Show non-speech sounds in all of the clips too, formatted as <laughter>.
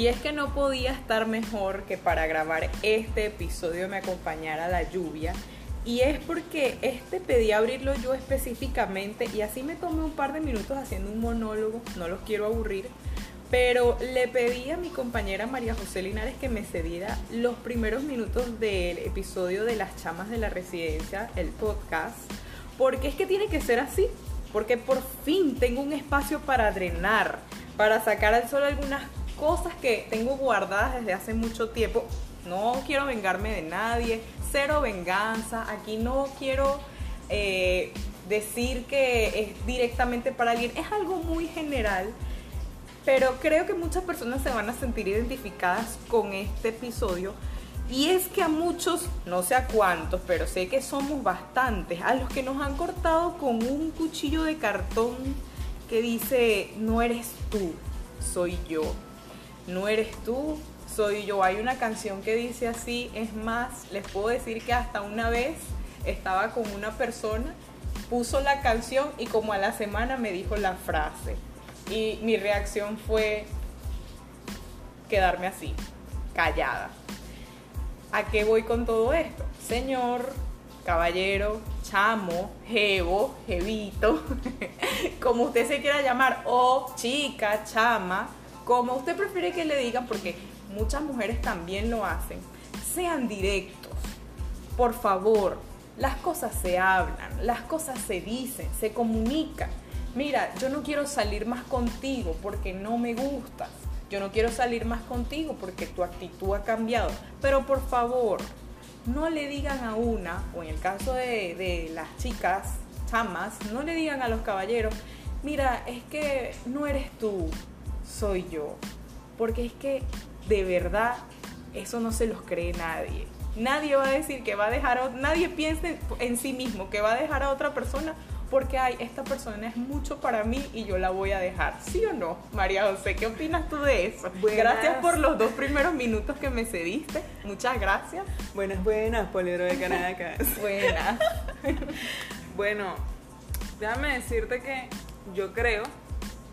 Y es que no podía estar mejor que para grabar este episodio me acompañara la lluvia. Y es porque este pedí abrirlo yo específicamente y así me tomé un par de minutos haciendo un monólogo, no los quiero aburrir, pero le pedí a mi compañera María José Linares que me cediera los primeros minutos del episodio de Las Chamas de la Residencia, el podcast, porque es que tiene que ser así, porque por fin tengo un espacio para drenar, para sacar al sol algunas cosas que tengo guardadas desde hace mucho tiempo. No quiero vengarme de nadie, cero venganza, aquí no quiero eh, decir que es directamente para alguien, es algo muy general, pero creo que muchas personas se van a sentir identificadas con este episodio. Y es que a muchos, no sé a cuántos, pero sé que somos bastantes, a los que nos han cortado con un cuchillo de cartón que dice, no eres tú, soy yo no eres tú, soy yo. Hay una canción que dice así, es más, les puedo decir que hasta una vez estaba con una persona, puso la canción y como a la semana me dijo la frase. Y mi reacción fue quedarme así, callada. ¿A qué voy con todo esto? Señor, caballero, chamo, jevo, jevito, <laughs> como usted se quiera llamar, o chica, chama, como usted prefiere que le digan, porque muchas mujeres también lo hacen, sean directos. Por favor, las cosas se hablan, las cosas se dicen, se comunican. Mira, yo no quiero salir más contigo porque no me gustas. Yo no quiero salir más contigo porque tu actitud ha cambiado. Pero por favor, no le digan a una, o en el caso de, de las chicas, chamas, no le digan a los caballeros, mira, es que no eres tú, soy yo. Porque es que de verdad eso no se los cree nadie. Nadie va a decir que va a dejar a nadie piense en sí mismo que va a dejar a otra persona porque ay, esta persona es mucho para mí y yo la voy a dejar. ¿Sí o no? María José, ¿qué opinas tú de eso? Gracias por los dos primeros minutos que me cediste. Muchas gracias. Buenas, buenas, Polidro de Caracas. <laughs> buenas. <laughs> bueno, déjame decirte que yo creo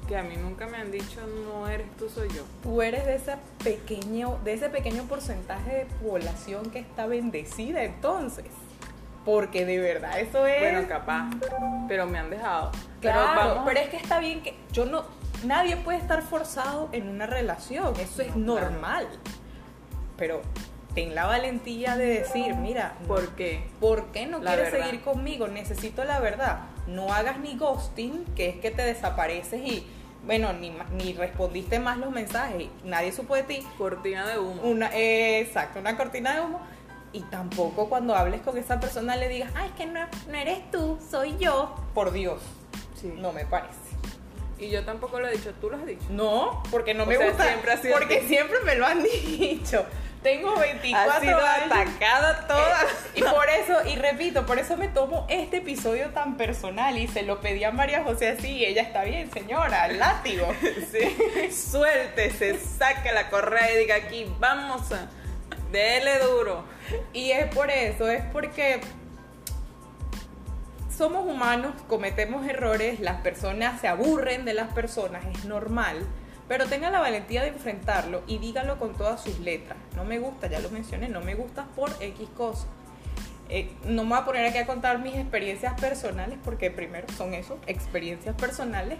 que a mí nunca me han dicho no eres tú, soy yo. Tú eres de ese pequeño, de ese pequeño porcentaje de población que está bendecida entonces. Porque de verdad eso es. Bueno, capaz. Pero me han dejado. Claro, pero, es que está bien que yo no. Nadie puede estar forzado en una relación. Eso es normal. Pero ten la valentía de decir, mira, ¿por qué? ¿Por qué no quieres seguir conmigo? Necesito la verdad. No hagas ni ghosting, que es que te desapareces y bueno, ni, ni respondiste más los mensajes, nadie supo de ti. Cortina de humo. Una, exacto, una cortina de humo. Y tampoco cuando hables con esa persona le digas, ay, es que no, no eres tú, soy yo. Por Dios, sí. no me parece. Y yo tampoco lo he dicho, ¿tú lo has dicho? No, porque no me gusta. Siempre ha sido porque siempre me lo han <laughs> dicho. Tengo 24 ha sido atacada toda. y por eso, y repito, por eso me tomo este episodio tan personal y se lo pedí a María José así y ella está bien, señora, látigo. <laughs> sí. Suéltese, saque la correa y diga aquí, vamos a... Dele duro. Y es por eso, es porque somos humanos, cometemos errores, las personas se aburren de las personas, es normal pero tenga la valentía de enfrentarlo y dígalo con todas sus letras. No me gusta, ya lo mencioné, no me gusta por X cosas. Eh, no me voy a poner aquí a contar mis experiencias personales porque primero son eso, experiencias personales,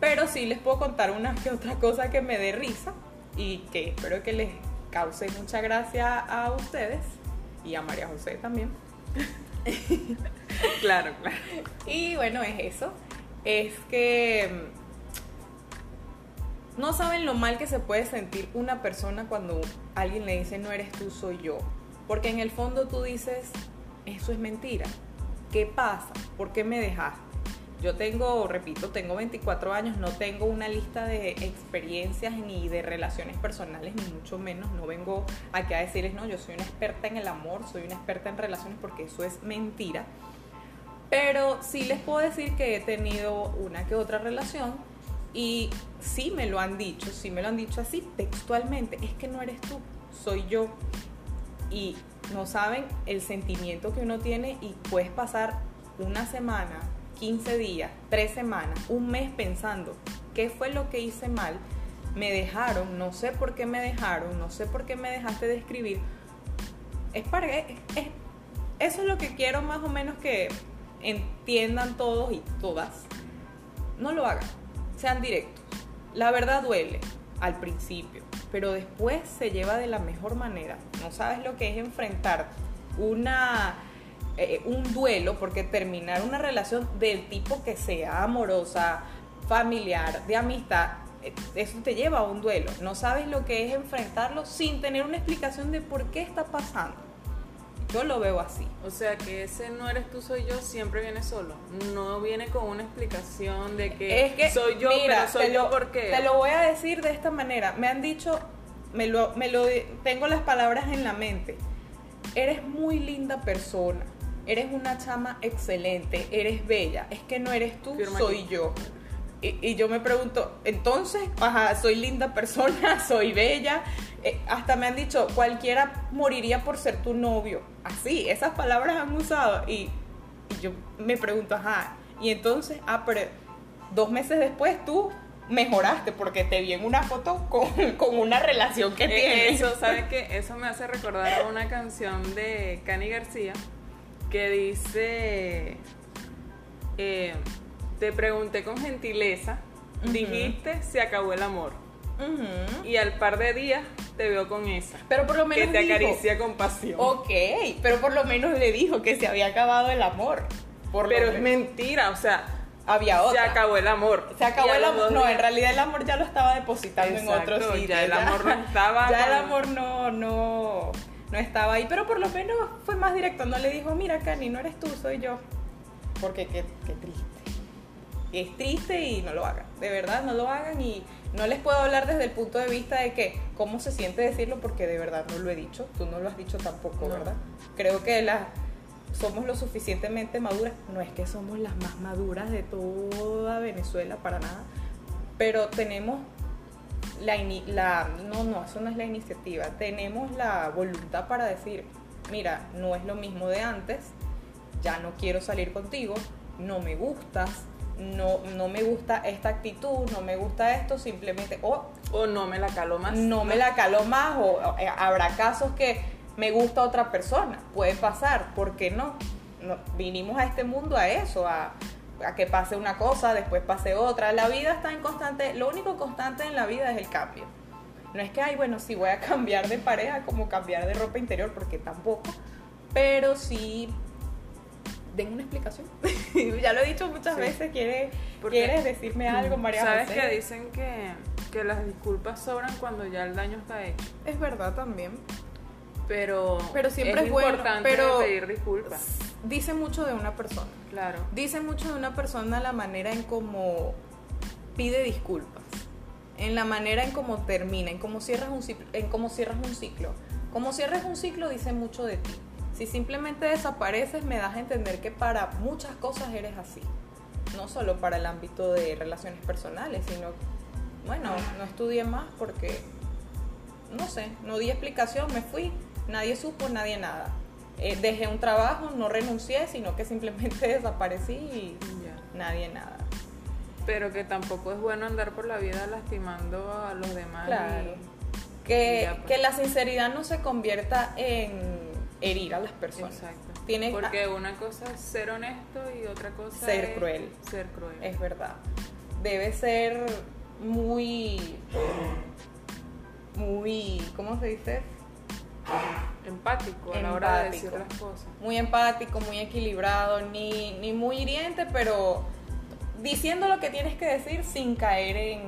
pero sí les puedo contar una que otra cosa que me dé risa y que espero que les cause mucha gracia a ustedes y a María José también. <laughs> <laughs> claro, claro. Y bueno, es eso. Es que no saben lo mal que se puede sentir una persona cuando alguien le dice no eres tú, soy yo. Porque en el fondo tú dices, eso es mentira. ¿Qué pasa? ¿Por qué me dejaste? Yo tengo, repito, tengo 24 años, no tengo una lista de experiencias ni de relaciones personales, ni mucho menos. No vengo aquí a decirles, no, yo soy una experta en el amor, soy una experta en relaciones, porque eso es mentira. Pero sí les puedo decir que he tenido una que otra relación y sí me lo han dicho, sí me lo han dicho así textualmente, es que no eres tú, soy yo. Y no saben el sentimiento que uno tiene y puedes pasar una semana, 15 días, tres semanas, un mes pensando qué fue lo que hice mal me dejaron, no sé por qué me dejaron, no sé por qué me dejaste de escribir, es para es, eso es lo que quiero más o menos que entiendan todos y todas. No lo hagan, sean directos. La verdad duele al principio, pero después se lleva de la mejor manera. No sabes lo que es enfrentar una eh, un duelo, porque terminar una relación del tipo que sea amorosa, familiar, de amistad, eh, eso te lleva a un duelo. No sabes lo que es enfrentarlo sin tener una explicación de por qué está pasando. Yo lo veo así. O sea que ese no eres tú, soy yo, siempre viene solo. No viene con una explicación de que, es que soy yo, mira, pero soy yo lo, porque. Te lo voy a decir de esta manera. Me han dicho, me lo, me lo tengo las palabras en la mente. Eres muy linda persona. Eres una chama excelente, eres bella. Es que no eres tú, Firma soy aquí. yo. Y, y yo me pregunto, entonces, ajá, soy linda persona, <laughs> soy bella. Eh, hasta me han dicho, cualquiera moriría por ser tu novio. Así, esas palabras han usado. Y, y yo me pregunto, ajá, y entonces, ah, pero dos meses después tú mejoraste porque te vi en una foto con, <laughs> con una relación que Eh, tienes. Eso, <laughs> ¿sabes qué? Eso me hace recordar a una canción de Cani García que dice: eh, Te pregunté con gentileza, dijiste se acabó el amor. Y al par de días te veo con esa. Pero por lo Que menos te dijo- acaricia con pasión. Ok, pero por lo menos le dijo que se había acabado el amor. Por Pero es mentira, o sea, había se otra. acabó el amor. Se acabó el amor. No, en realidad el amor ya lo estaba depositando Exacto, en otro sitio. ya el amor no <laughs> estaba Ya el amor no, no, no estaba ahí. Pero por lo menos fue más directo. No le dijo, mira, Cani, no eres tú, soy yo. Porque qué, qué triste. Es triste y no lo hagan. De verdad, no lo hagan. Y no les puedo hablar desde el punto de vista de que cómo se siente decirlo, porque de verdad no lo he dicho. Tú no lo has dicho tampoco, No. ¿verdad? Creo que las somos lo suficientemente maduras. No es que somos las más maduras de toda Venezuela, para nada. Pero tenemos la, la no, no, eso no es la iniciativa. Tenemos la voluntad para decir, mira, no es lo mismo de antes, ya no quiero salir contigo, no me gustas, no, no me gusta esta actitud, no me gusta esto, simplemente, o O no me la calo más. no me la caló más, o eh, habrá casos que me gusta otra persona, puede pasar, ¿por qué no? No, vinimos a este mundo a eso, a, a que pase una cosa, después pase otra. La vida está en constante, lo único constante en la vida es el cambio. No es que, ay, bueno, sí voy a <laughs> cambiar de pareja como cambiar de ropa interior, porque tampoco, pero sí den una explicación. <laughs> ya lo he dicho muchas Sí. veces, ¿quieres, ¿quieres decirme algo, María ¿Sabes José? que dicen que, que las disculpas sobran cuando ya el daño está hecho? Es verdad también. Pero, Pero siempre es bueno, importante pero- pedir disculpas. Dice mucho de una persona. Claro. Dice mucho de una persona la manera en cómo pide disculpas, en la manera en cómo termina, en cómo cierras un ciclo, en cómo cierras un ciclo. Como cierras un ciclo dice mucho de ti. Si simplemente desapareces me das a entender que para muchas cosas eres así. No solo para el ámbito de relaciones personales, sino bueno, no estudié más porque no sé, no di explicación, me fui, nadie supo, nadie nada. Eh, dejé un trabajo, no renuncié, sino que simplemente <laughs> desaparecí y Ya. nadie nada. Pero que tampoco es bueno andar por la vida lastimando a los demás. Claro. y- Que, Ya, pues. que la sinceridad no se convierta en herir a las personas. Exacto. Porque una cosa es ser honesto y otra cosa Ser es cruel. Ser cruel. Es verdad. Debe ser muy. Muy. ¿Cómo se dice? Empático a la hora de decir las cosas. Muy empático, muy equilibrado, ni, ni muy hiriente, pero diciendo lo que tienes que decir sin caer en,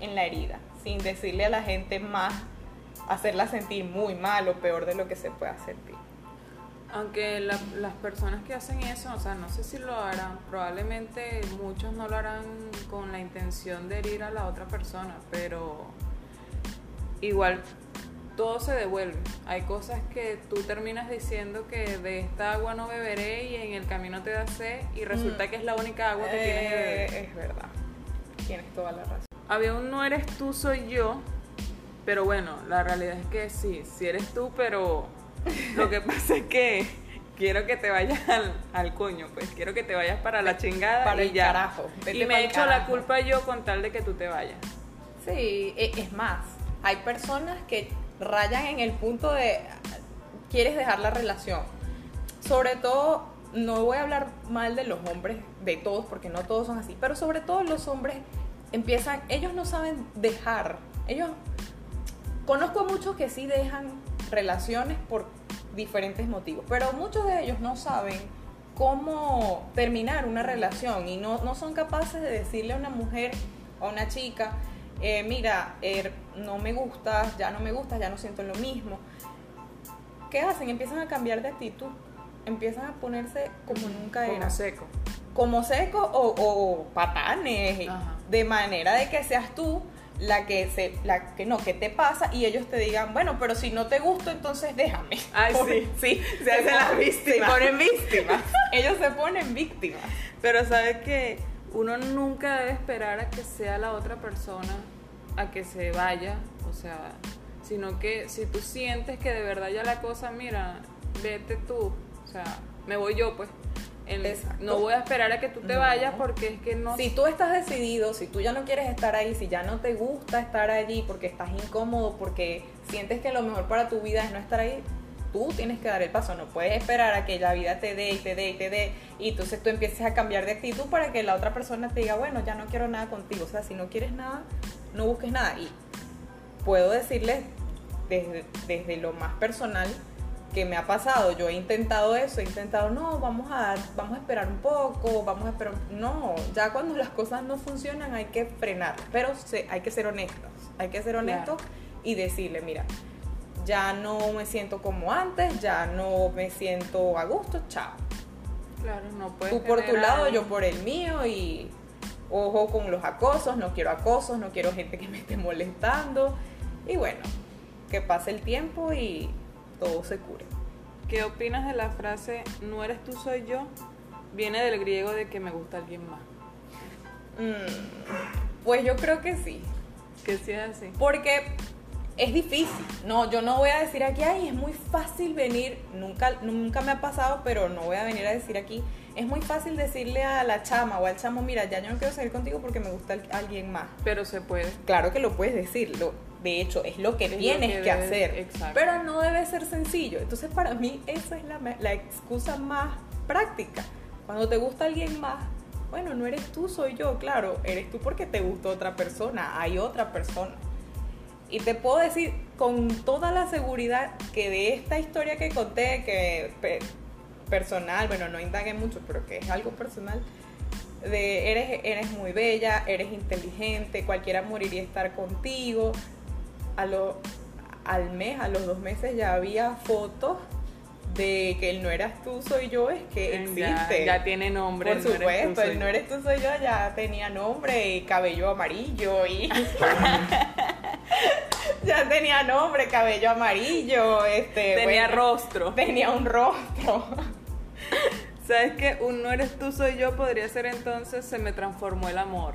en la herida, sin decirle a la gente más, hacerla sentir muy mal o peor de lo que se puede sentir. Aunque la- las personas que hacen eso, o sea, no sé si lo harán, probablemente muchos no lo harán con la intención de herir a la otra persona, pero igual todo se devuelve. Hay cosas que tú terminas diciendo que de esta agua no beberé y en el camino te da sed y resulta Mm. que es la única agua que tienes que beber. Eh, es verdad. Tienes toda la razón. Había un no eres tú, soy yo, pero bueno, la realidad es que sí, sí eres tú, pero lo que <laughs> pasa es que quiero que te vayas al, al coño, pues quiero que te vayas para la chingada Para y el ya. carajo, vete Y me hecho la culpa yo con tal de que tú te vayas. Sí, e- es más, hay personas que rayan en el punto de quieres dejar la relación. Sobre todo, no voy a hablar mal de los hombres, de todos, porque no todos son así, pero sobre todo los hombres empiezan, ellos no saben dejar. Ellos, conozco a muchos que sí dejan relaciones por diferentes motivos, pero muchos de ellos no saben cómo terminar una relación y no, no son capaces de decirle a una mujer o a una chica, eh, mira, er, no me gustas, ya no me gustas, ya no siento lo mismo. ¿Qué hacen? Empiezan a cambiar de actitud, empiezan a ponerse como nunca Como era. seco. Como seco o, o patanes, Ajá. de manera de que seas tú la que se, la que no, que te pasa y ellos te digan, bueno, pero si no te gusto, entonces déjame. <laughs> Ay, sí. <laughs> sí, Se hacen las víctimas. Se ponen <laughs> víctimas. ellos se ponen víctimas. Pero sabes que uno nunca debe esperar a que sea la otra persona a que se vaya, o sea, sino que si tú sientes que de verdad ya la cosa, mira, vete tú, o sea, me voy yo pues. El- no voy a esperar a que tú te No. vayas porque es que no Si tú estás decidido, si tú ya no quieres estar ahí, si ya no te gusta estar allí porque estás incómodo, porque sientes que lo mejor para tu vida es no estar ahí, tú tienes que dar el paso. No puedes esperar a que la vida te dé y te dé y te dé. Y entonces tú empieces a cambiar de actitud para que la otra persona te diga, bueno, ya no quiero nada contigo. O sea, si no quieres nada, no busques nada. Y puedo decirles desde, desde lo más personal que me ha pasado. Yo he intentado eso, he intentado, no, vamos a, vamos a esperar un poco, vamos a esperar. No, ya cuando las cosas no funcionan hay que frenar, pero se- hay que ser honestos. Hay que ser honestos y decirle, mira, ya no me siento como antes, ya no me siento a gusto, chao. Claro, no puedes Tú por tu lado, yo por el mío y ojo con los acosos, no quiero acosos, no quiero gente que me esté molestando. Y bueno, que pase el tiempo y todo se cure. ¿Qué opinas de la frase no eres tú, soy yo? Viene del griego de que me gusta alguien más. Mm, pues yo creo que sí, Que sí es así. porque es difícil. No, yo no voy a decir aquí, ay, es muy fácil venir, nunca, nunca me ha pasado, pero no voy a venir a decir aquí. Es muy fácil decirle a la chama o al chamo, mira, ya yo no quiero salir contigo porque me gusta al- alguien más. Pero se puede. Claro que lo puedes decir, lo, de hecho es lo que Es lo tienes que hacer, exacto. pero no debe ser sencillo. Entonces para mí esa es la, excusa más práctica. Cuando te gusta alguien más, bueno, no eres tú, soy yo, claro, eres tú porque te gusta otra persona, hay otra persona. Y te puedo decir con toda la seguridad que de esta historia que conté, que pe- personal, bueno, no indagué mucho, pero que es algo personal, de eres, eres muy bella, eres inteligente, cualquiera moriría estar contigo. A lo, al mes, a los dos meses ya había fotos de que el no eras tú, soy yo, es que existe. ya tiene nombre. Por el no supuesto, el no yo. eres tú, soy yo ya tenía nombre y cabello amarillo y... <laughs> <laughs> ya tenía nombre, cabello amarillo, este... Tenía bueno, rostro. Tenía un rostro. <laughs> ¿Sabes qué? Un no eres tú, soy yo podría ser entonces se me transformó el amor.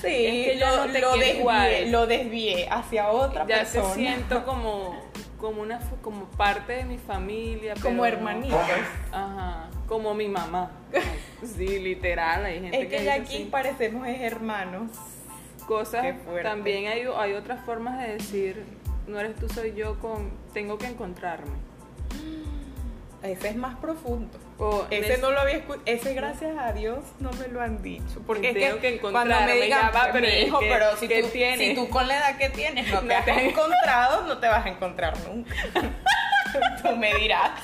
Sí, Es que ya lo, no te lo desvié, igual. lo desvié hacia otra ya persona. te siento como, como una como parte de mi familia. Como hermanitos. Ajá. Como mi mamá. <laughs> Sí, literal. Hay gente Es que, que ya aquí así. parecemos es hermanos. cosas. También hay, hay otras formas de decir no eres tú, soy yo con tengo que encontrarme. Ese es más profundo. O Ese no lo había escuchado. Ese, gracias a Dios, no me lo han dicho. Porque es Tengo que, que cuando me digan, va, pero "Mi es hijo, que- pero si ¿qué tú, tienes? si tú con la edad que tienes no te has te- encontrado, no te vas a encontrar nunca. <laughs> tú me dirás.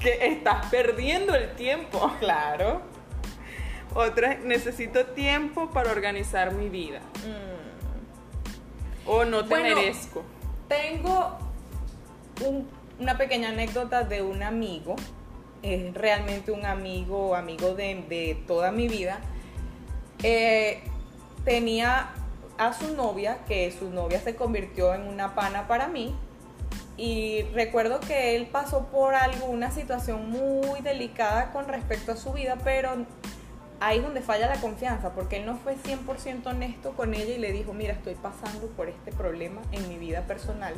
que estás perdiendo el tiempo. Claro. Otra es, necesito tiempo para organizar mi vida. Mm. O no te Bueno, merezco. Tengo un- una pequeña anécdota de un amigo, es realmente un amigo, amigo de, de toda mi vida. Eh, tenía a su novia, que su novia se convirtió en una pana para mí. Y recuerdo que él pasó por alguna situación muy delicada con respecto a su vida, pero ahí es donde falla la confianza, porque él no fue 100% honesto con ella y le dijo, mira, estoy pasando por este problema en mi vida personal,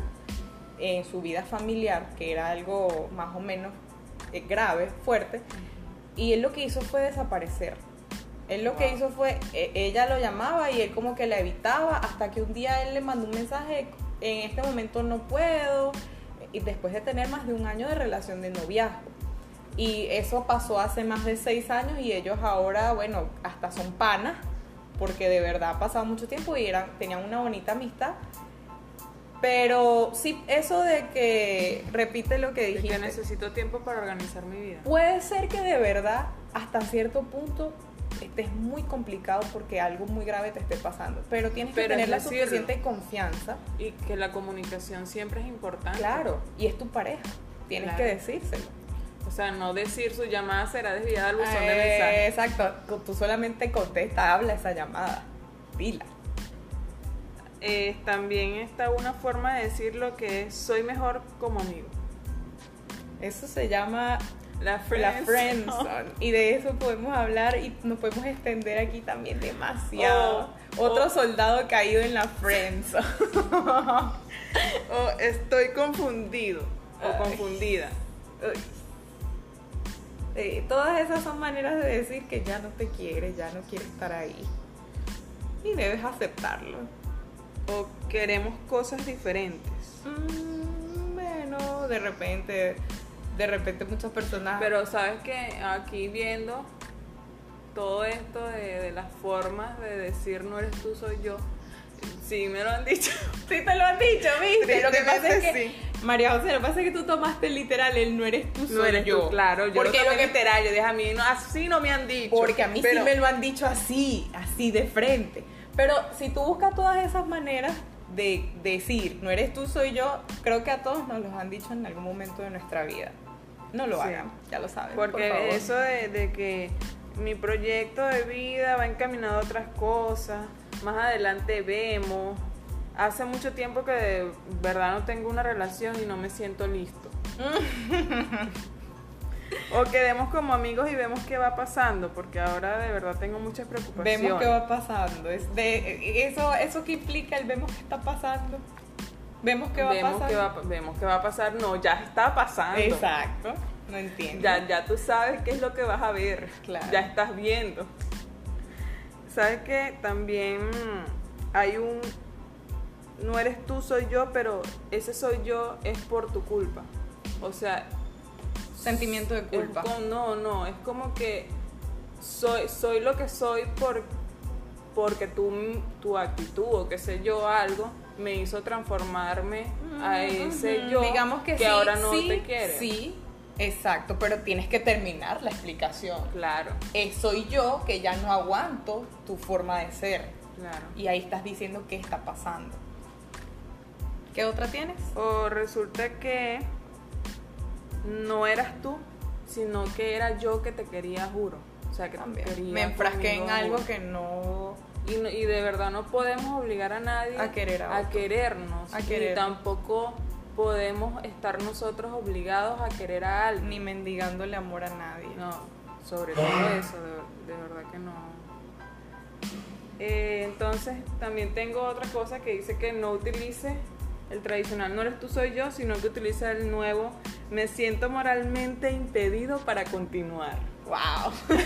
en su vida familiar, que era algo más o menos eh, grave, fuerte, y él lo que hizo fue desaparecer. Él lo que hizo fue, e- ella lo llamaba y él como que la evitaba hasta que un día él le mandó un mensaje, en este momento no puedo, y después de tener más de un año de relación de noviazgo. Y eso pasó hace más de seis años y ellos ahora, bueno, hasta son panas, porque de verdad ha pasado mucho tiempo y eran, tenían una bonita amistad. Pero sí, eso de que repite lo que De dijiste. que necesito tiempo para organizar mi vida. Puede ser que de verdad, hasta cierto punto, estés muy complicado porque algo muy grave te esté pasando. Pero tienes que Pero tener la suficiente confianza. Y que la comunicación siempre es importante. Claro, y es tu pareja. Tienes Claro. que decírselo. O sea, no decir su llamada será desviada al buzón de Eh, mensajes. Exacto, tú solamente contesta, habla esa llamada. Pila. Eh, también está una forma de decir lo que es soy mejor como amigo. Eso se llama La la friendzone. friendzone. Y de eso podemos hablar y nos podemos extender aquí también demasiado. Oh, Otro oh. soldado caído en la friendzone. <laughs> O estoy confundido o Ay. confundida. Uy. Eh, todas esas son maneras de decir que ya no te quiere, ya no quiere estar ahí. Y debes aceptarlo. O queremos cosas diferentes. Mm, bueno, de repente, de repente muchas personas... Pero sabes que aquí viendo todo esto de, de las formas de decir no eres tú, soy yo, sí me lo han dicho. <laughs> Sí te lo han dicho, ¿viste? Lo que pasa es que, Tristemente, María José, lo que pasa es que tú tomaste literal el no eres tú, soy No eres yo. tú, claro. Yo porque lo que literal, yo dije a mí, no, así no me han dicho. Porque a mí Pero- sí me lo han dicho así, así de frente. Pero si tú buscas todas esas maneras de decir, no eres tú, soy yo, creo que a todos nos los han dicho en algún momento de nuestra vida. No lo Sí. hagan, ya lo saben. Porque por favor. eso de, de que mi proyecto de vida va encaminado a otras cosas, más adelante vemos. Hace mucho tiempo que de verdad no tengo una relación y no me siento listo. <laughs> o quedemos como amigos y vemos qué va pasando, porque ahora de verdad tengo muchas preocupaciones. Vemos qué va pasando. Es de, eso, eso que implica el vemos qué está pasando. Vemos qué va vemos pasando. qué va, vemos qué va a pasar. No, ya está pasando. Exacto. No entiendo. Ya, ya tú sabes qué es lo que vas a ver. Claro. Ya estás viendo. ¿Sabes que También hay un... No eres tú, soy yo, pero ese soy yo es por tu culpa. O sea... Sentimiento de culpa. no, no, es como que soy, soy lo que soy por, porque tu, tu actitud o qué sé yo, algo, me hizo transformarme a ese yo Digamos que, sí, ahora no sí, te quiere. Sí, exacto, pero tienes que terminar la explicación. Claro, Eh, soy yo que ya no aguanto tu forma de ser. claro. Y ahí estás diciendo qué está pasando. ¿Qué otra tienes? O resulta que no eras tú, sino que era yo que te quería, juro. O sea, que te También. quería. Me enfrasqué en algo juro. que no... Y, no- y de verdad no podemos obligar a nadie A querer a otro. querernos. A Y tampoco podemos estar nosotros obligados a querer a alguien. Ni mendigándole amor a nadie. No, sobre todo eso, de, de verdad que no. Eh, entonces, también tengo otra cosa que dice que no utilice el tradicional, no eres tú, soy yo, sino que utiliza el nuevo, me siento moralmente impedido para continuar. Wow. <laughs>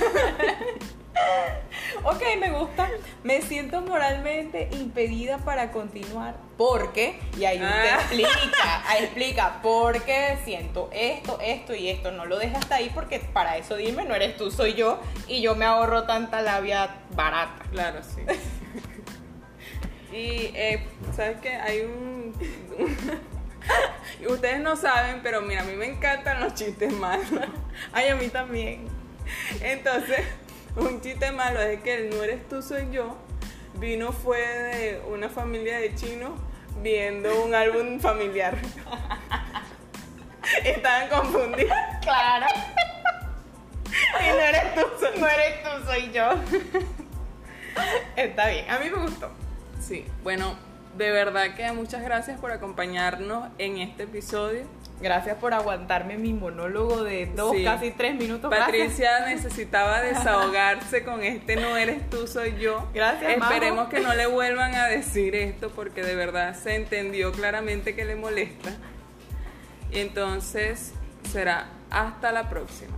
ok, me gusta. Me siento moralmente impedida para continuar. Porque, y ahí usted Ah. explica, <laughs> ahí explica, porque siento esto, esto y esto. No lo dejes hasta ahí porque para eso dime, no eres tú, soy yo. Y yo me ahorro tanta labia barata. Claro, sí. <laughs> y, eh, ¿sabes qué? Hay un... Ustedes no saben, pero mira, a mí me encantan los chistes malos. <laughs> Ay, a mí también. Entonces, <laughs> un chiste malo es que el no eres tú, soy yo. Vino fue de una familia de chinos viendo un álbum familiar. <laughs> Estaban confundidos. Claro. Y no eres tú, soy No eres tú, soy yo. Está bien, a mí me gustó. Sí, bueno, de verdad que muchas gracias por acompañarnos en este episodio. Gracias por aguantarme mi monólogo de dos, Sí. casi tres minutos. Gracias. Patricia <laughs> necesitaba desahogarse con este no eres tú, soy yo. Gracias, Majo. Esperemos que no le vuelvan a decir esto porque de verdad se entendió claramente que le molesta. Y entonces será hasta la próxima.